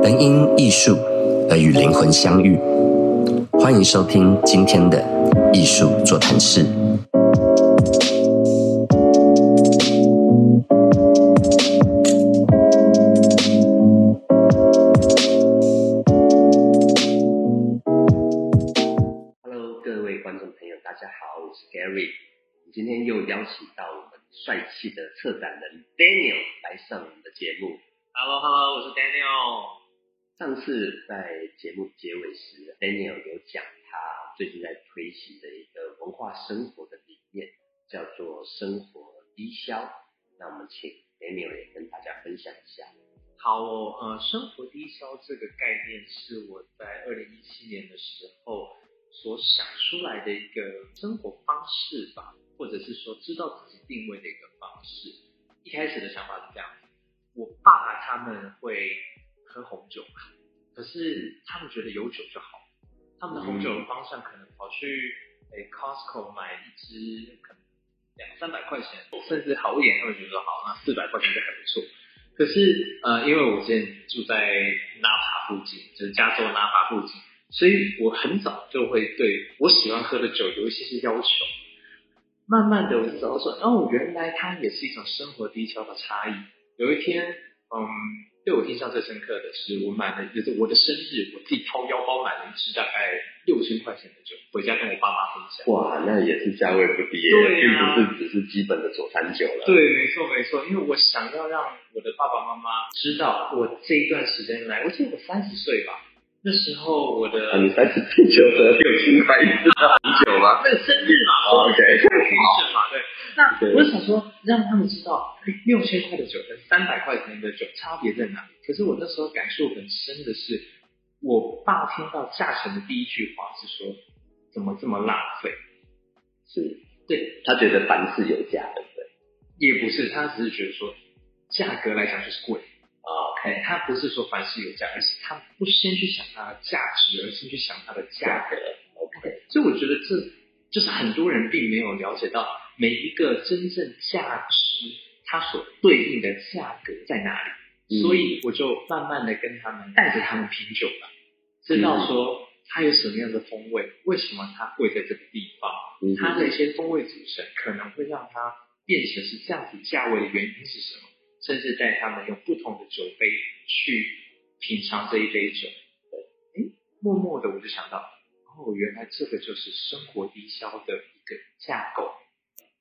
能因艺术而与灵魂相遇。欢迎收听今天的艺术座谈室。Hello，各位观众朋友，大家好，我是 Gary。今天又邀请到我们帅气的策展人 Daniel 来上我们的节目。Hello，Hello，我是 Daniel。上次在节目结尾时，Daniel 有讲他最近在推行的一个文化生活的理念，叫做生活低消。那我们请 Daniel 也跟大家分享一下。好哦，呃，生活低消这个概念是我在二零一七年的时候所想出来的一个生活方式吧，或者是说知道自己定位的一个方式。一开始的想法是这样，我爸他们会喝红酒，可是他们觉得有酒就好，他们的红酒的方向可能跑去诶 Costco 买一支可能两三百块钱，甚至好一点，他们觉得好，那四百块钱就还不错。可是呃，因为我之前住在纳帕附近，就是加州纳帕附近，所以我很早就会对我喜欢喝的酒有一些些要求。慢慢的，我就找到说，哦，原来它也是一种生活低消的差异。有一天，嗯，对我印象最深刻的是，我买了，就是我的生日，我自己掏腰包买了一支大概六千块钱的酒，回家跟我爸妈分享。哇，那也是价位不低并不是只是基本的佐餐酒了。对，没错没错，因为我想要让我的爸爸妈妈知道，我这一段时间来，我记得我三十岁吧，那时候我的啊，你三十岁就喝六千块一支的红 酒吗？那个生日嘛，哦 OK 可以嘛，对。那对我就想说，让他们知道哎六千块的酒跟三百块钱的酒差别在哪里。可是我那时候感受很深的是，我爸听到价钱的第一句话是说，怎么这么浪费？是，对，他觉得凡事有价，对不对也不是，他只是觉得说，价格来讲就是贵。？OK，他不是说凡事有价，而是他不先去想它的价值，而先去想它的价格。OK，所以我觉得这就是很多人并没有了解到每一个真正价值它所对应的价格在哪里。嗯所以我就慢慢的跟他们带着他们品酒了，知道说它有什么样的风味，为什么它贵在这个地方，嗯它的一些风味组成可能会让它变成是这样子价位的原因是什么，甚至带他们用不同的酒杯去品尝这一杯酒。对，诶，默默的我就想到，哦，原来这个就是生活低消的一个架构。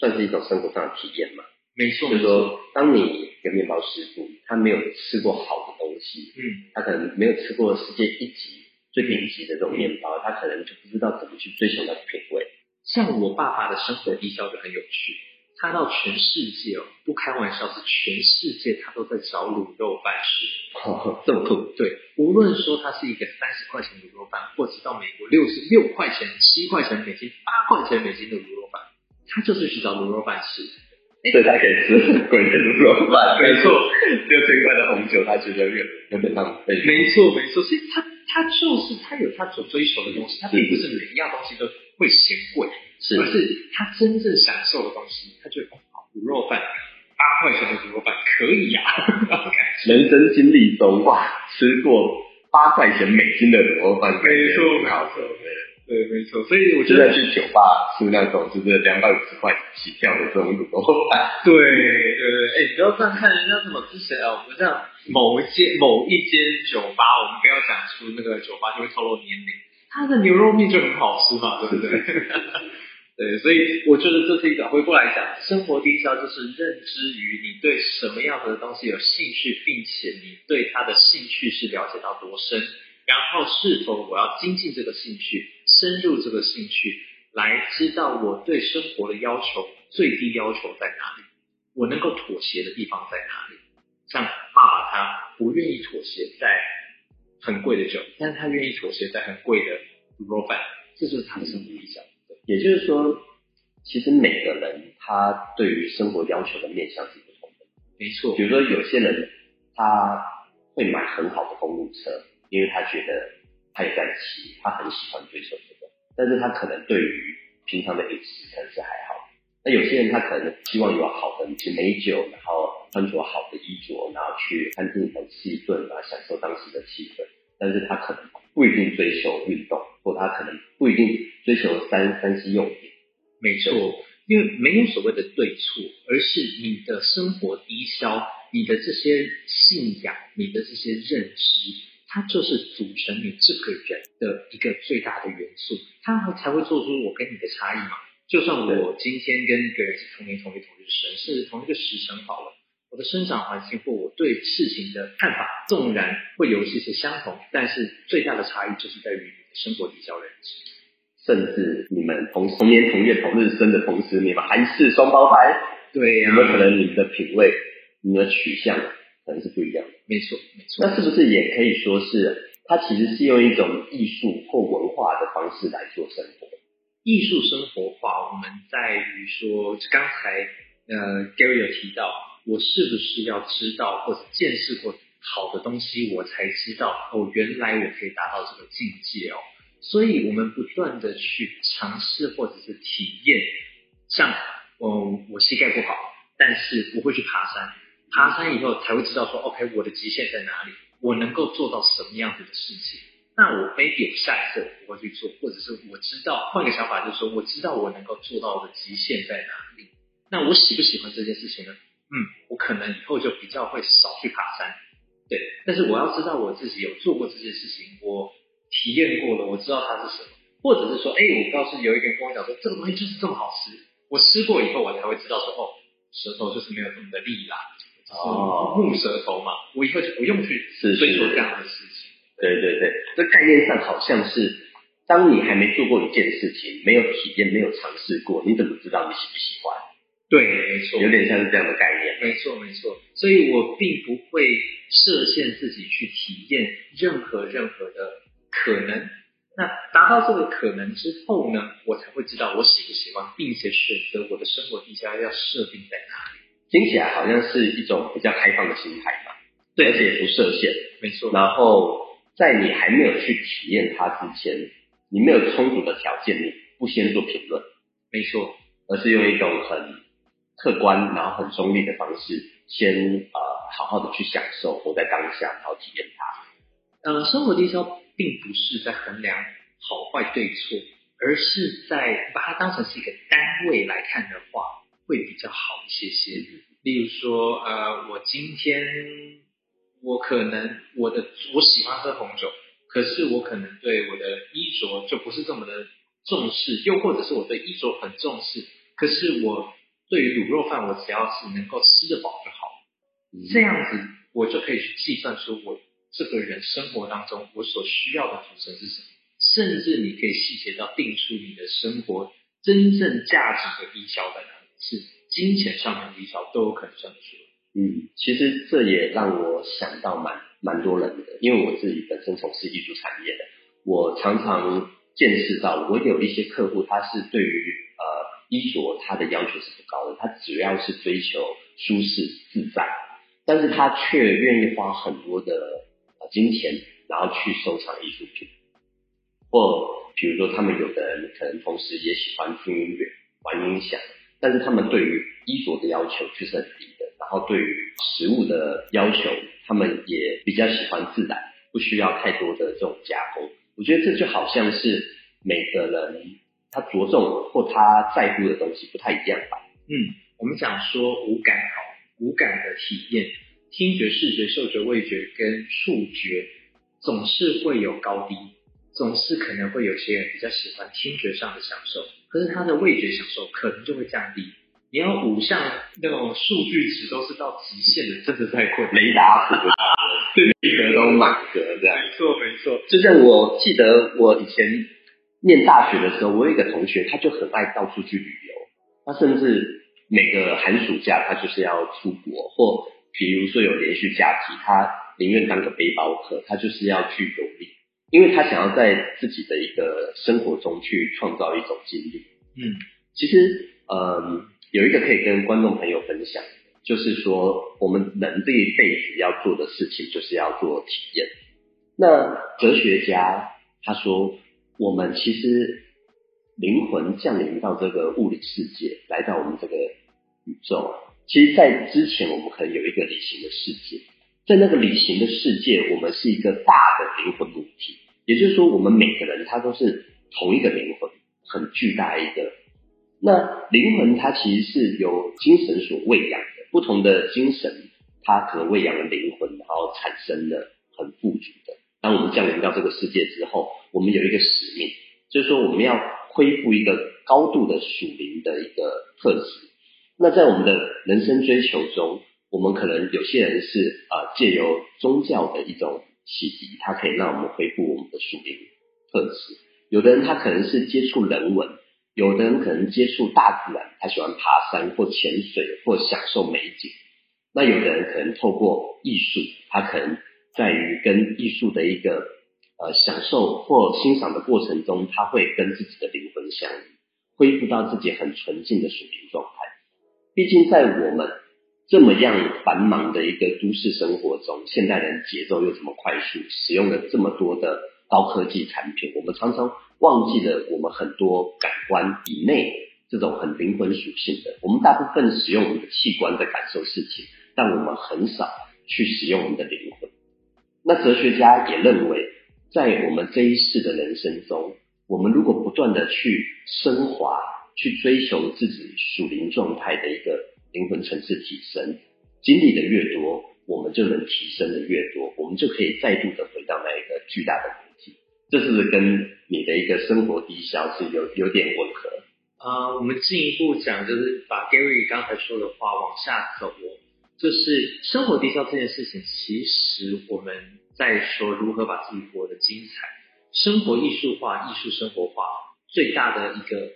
算是一种生活上的体验嘛。没错，就是说，当你一个面包师傅，他没有吃过好的东西，嗯，他可能没有吃过世界一级最顶级的这种面包，他可能就不知道怎么去追求那个品味。像我爸爸的生活低消就很有趣，他到全世界哦，不开玩笑，是全世界他都在找卤肉饭吃。哦，这么酷，对，无论说他是一个三十块钱的卤肉饭，或者到美国六十六块钱、七块钱美金、八块钱美金的卤肉饭，他就是去找卤肉饭吃。所以他可以吃很贵的卤肉饭，没错，六千块的红酒，他觉得有有点浪费。没错，没错，所以他他就是他有他所追求的东西，他并不是每一样东西都会嫌贵，是而是他真正享受的东西，他就哦好卤肉饭八块钱的卤肉饭可以呀、啊。人生经历中，哇，吃过八块钱美金的卤肉饭，没错很好吃。对，没错，所以我觉得去酒吧吃那种就是两百五十块起跳的这种卤肉饭，对对对，哎，你不要这样看人家什么之前啊，我们像某一间某一间酒吧，我们不要讲出那个酒吧就会透露年龄，它的牛肉面就很好吃嘛，对不对？对，所以我觉得这是一个回过来讲，生活低消就是认知于你对什么样的东西有兴趣，并且你对它的兴趣是了解到多深，然后是否我要精进这个兴趣，深入这个兴趣，来知道我对生活的要求最低要求在哪里，我能够妥协的地方在哪里。像爸爸他不愿意妥协在很贵的酒，但是他愿意妥协在很贵的卤肉饭，这就是他的生活理想。也就是说，其实每个人他对于生活要求的面向是不同的。没错比，如说，有些人他会买很好的公路车，因为他觉得他也在骑，他很喜欢追求这个，但是他可能对于平常的饮食可能是还好。那有些人他可能希望有好的美酒，然后穿着好的衣着，然后去餐厅很细顿啊，享受当时的气氛。但是他可能不一定追求运动，或他可能不一定追求三三 C 用品。没错，因为没有所谓的对错，而是你的生活低消，你的这些信仰，你的这些认知，它就是组成你这个人的一个最大的元素，它才会做出我跟你的差异嘛。就算我今天跟一个人是同年同月同日生，甚至同一个时辰好了，我的生长环境或我对事情的看法，纵然会有一些些相同，但是最大的差异就是在于你的生活比较认知。甚至你们同同年同月同日生的同时，你们还是双胞胎，对呀、有没有可能你们的品味、你们的取向可能是不一样的？没错，没错。那是不是也可以说是，它其实是用一种艺术或文化的方式来做生活？艺术生活化，我们在于说，刚才呃 Gary 有提到，我是不是要知道或者见识过好的东西，我才知道哦，原来我可以达到这个境界哦。所以我们不断的去尝试或者是体验，像嗯，我膝盖不好，但是我会去爬山，爬山以后才会知道说，OK，我的极限在哪里，我能够做到什么样子的事情。那我 maybe 我下一次我会去做，或者是我知道换个想法，就是说我知道我能够做到的极限在哪里。那我喜不喜欢这件事情呢？嗯，我可能以后就比较会少去爬山，对。但是我要知道我自己有做过这件事情，我体验过了，我知道它是什么，或者是说，哎，我告诉有一个人跟我讲说，这个东西就是这么好吃，我吃过以后，我才会知道说，哦，舌头就是没有这么的利啦，哦木蛇头嘛，我以后就不用去是追求这样的事情。对对对，这概念上好像是，当你还没做过一件事情，没有体验、没有尝试过，你怎么知道你喜不喜欢？对，没错，有点像是这样的概念。没错，没错。所以我并不会设限自己去体验任何任何的可能。那达到这个可能之后呢，我才会知道我喜不喜欢，并且选择我的生活地下要设定在哪里。听起来好像是一种比较开放的心态嘛，对而且也不设限。没错，然后在你还没有去体验它之前，你没有充足的条件，你不先做评论，没错，而是用一种很客观，然后很中立的方式，先呃好好的去享受，活在当下，然后体验它。呃，生活低消并不是在衡量好坏对错，而是在把它当成是一个单位来看的话，会比较好一些些。例如说，呃，我今天我可能我的我喜欢喝红酒，可是我可能对我的衣着就不是这么的重视，又或者是我对衣着很重视，可是我对于卤肉饭，我只要是能够吃得饱就好。这样子，我就可以去计算出我这个人生活当中我所需要的组成是什么，甚至你可以细节到定出你的生活真正价值的低消在哪里，是金钱上面的低消都有可能算得出来。嗯，其实这也让我想到蛮蛮多人的，因为我自己本身从事艺术产业的，我常常见识到，我有一些客户，他是对于呃衣着他的要求是不高的，他主要是追求舒适自在，但是他却愿意花很多的呃金钱，然后去收藏艺术品，或比如说他们有的人可能同时也喜欢听音乐、玩音响，但是他们对于衣着的要求却是很低的，然后对于食物的要求，他们也比较喜欢自然，不需要太多的这种加工。我觉得这就好像是每个人他着重或他在乎的东西不太一样吧。嗯，我们讲说五感好，五感的体验，听觉、视觉、嗅觉、味觉跟触觉，总是会有高低，总是可能会有些人比较喜欢听觉上的享受，可是他的味觉享受可能就会降低。你要五项那种数据值都是到极限的，真的太困难。雷达图，对，一格都满格这样。没错，没错。就像我记得我以前念大学的时候，我有一个同学，他就很爱到处去旅游，他甚至每个寒暑假他就是要出国，或比如说有连续假期，他宁愿当个背包客，他就是要去游历，因为他想要在自己的一个生活中去创造一种经历。嗯，其实，嗯，有一个可以跟观众朋友分享，就是说我们人这一辈子要做的事情，就是要做体验。那哲学家他说，我们其实灵魂降临到这个物理世界，来到我们这个宇宙，其实，在之前我们可能有一个理性的世界，在那个旅行的世界，我们是一个大的灵魂母体，也就是说，我们每个人他都是同一个灵魂，很巨大一个。那灵魂它其实是由精神所喂养的，不同的精神它可能喂养了灵魂，然后产生了很富足的。当我们降临到这个世界之后，我们有一个使命，就是说我们要恢复一个高度的属灵的一个特质。那在我们的人生追求中，我们可能有些人是啊借由宗教的一种启迪，它可以让我们恢复我们的属灵特质。有的人他可能是接触人文，有的人可能接触大自然，他喜欢爬山或潜水或享受美景。那有的人可能透过艺术，他可能在于跟艺术的一个呃享受或欣赏的过程中，他会跟自己的灵魂相遇，恢复到自己很纯净的属灵状态。毕竟，在我们这么样繁忙的一个都市生活中，现代人节奏又这么快速，使用了这么多的高科技产品，我们常常忘记了我们很多感官以内这种很灵魂属性的。我们大部分使用我们的器官在感受事情，但我们很少去使用我们的灵魂。那哲学家也认为，在我们这一世的人生中，我们如果不断的去升华。去追求自己属灵状态的一个灵魂层次提升，经历的越多，我们就能提升的越多，我们就可以再度的回到那一个巨大的母体。这是不是跟你的一个生活低消是有有点吻合？啊，我们进一步讲，就是把 Gary 刚才说的话往下走，就是生活低消这件事情，其实我们在说如何把自己活得精彩，生活艺术化、艺术生活化最大的一个。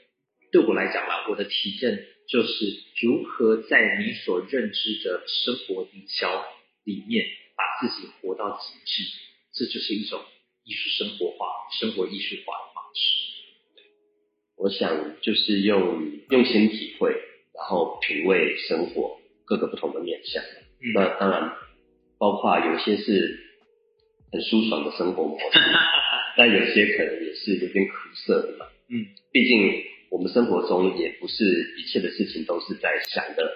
对我来讲吧，我的体验就是如何在你所认知的生活营销里面，把自己活到极致，这就是一种艺术生活化、生活艺术化的方式。我想就是用用心体会，然后品味生活各个不同的面向。那当然，包括有些是很舒爽的生活模式，但有些可能也是有点苦涩的嘛。嗯，毕竟。我们生活中也不是一切的事情都是在想的，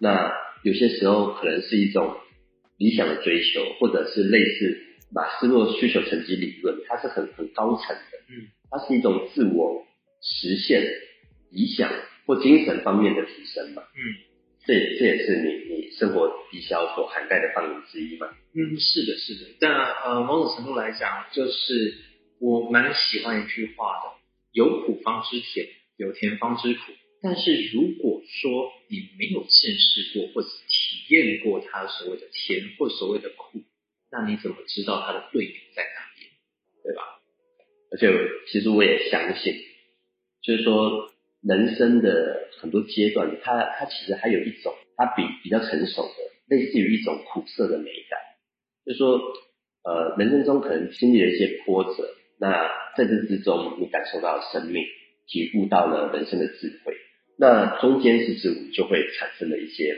那有些时候可能是一种理想的追求，或者是类似马斯洛需求层级理论，它是很很高层的，嗯，它是一种自我实现理想或精神方面的提升嘛，嗯，这这也是你你生活低消所涵盖的范围之一嘛，嗯，是的，是的，但呃某种程度来讲，就是我蛮喜欢一句话的。有苦方知甜，有甜方知苦。但是如果说你没有见识过或者体验过它所谓的甜或所谓的苦，那你怎么知道它的对比在哪边？对吧？而且其实我也相信，就是说人生的很多阶段，它它其实还有一种，它比比较成熟的，类似于一种苦涩的美感。就是说，呃，人生中可能经历了一些波折。那在这之中，你感受到生命，体悟到了人生的智慧。那中间是不是就会产生了一些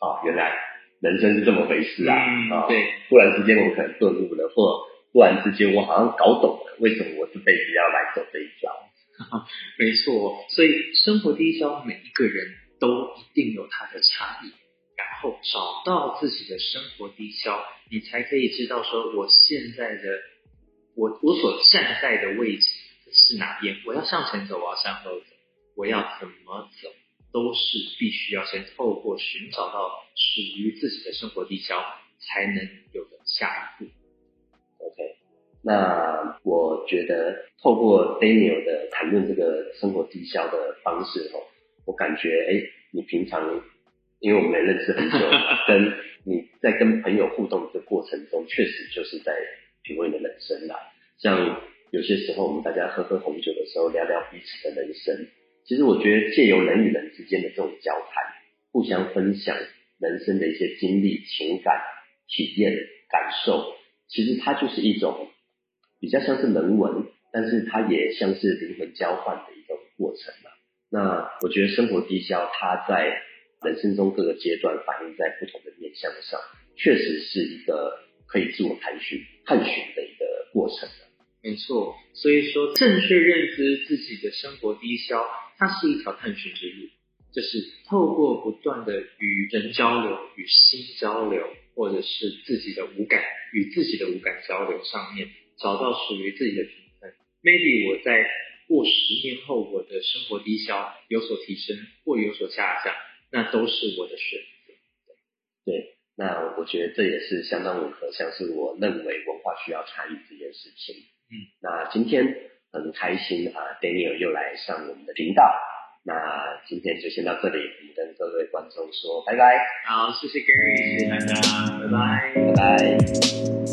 啊？原来人生是这么回事啊！啊，对，忽然之间我可能顿悟了，或忽然之间我好像搞懂了，为什么我这辈子要来走这一招？没错，所以生活第一招，每一个人都一定有他的差异，然后找到自己的生活低消，你才可以知道说我现在的。我我所站在的位置是哪边？我要向前走，我要向后走，我要怎么走，都是必须要先透过寻找到属于自己的生活地标，才能有的下一步。OK，那我觉得透过 Daniel 的谈论这个生活低消的方式哦，我感觉哎，你平常因为我们也认识很久，跟你在跟朋友互动的过程中，确实就是在。品味你的人生啦，像有些时候我们大家喝喝红酒的时候，聊聊彼此的人生。其实我觉得借由人与人之间的这种交谈，互相分享人生的一些经历、情感、体验、感受，其实它就是一种比较像是人文，但是它也像是灵魂交换的一个过程嘛。那我觉得生活低消，它在人生中各个阶段反映在不同的面向上，确实是一个。可以自我探寻、探寻的一个过程没错，所以说正确认知自己的生活低消，它是一条探寻之路。就是透过不断的与人交流、与心交流，或者是自己的五感与自己的五感交流上面，找到属于自己的平衡。Maybe 我在过十年后，我的生活低消有所提升或有所下降，那都是我的选择。对，那我觉得这也是相当吻合，像是我认为文化需要参与这件事情。嗯，那今天很开心啊，Daniel 又来上我们的频道。那今天就先到这里，我们跟各位观众说拜拜。好，谢谢 Gary，谢谢大家，拜拜，拜拜。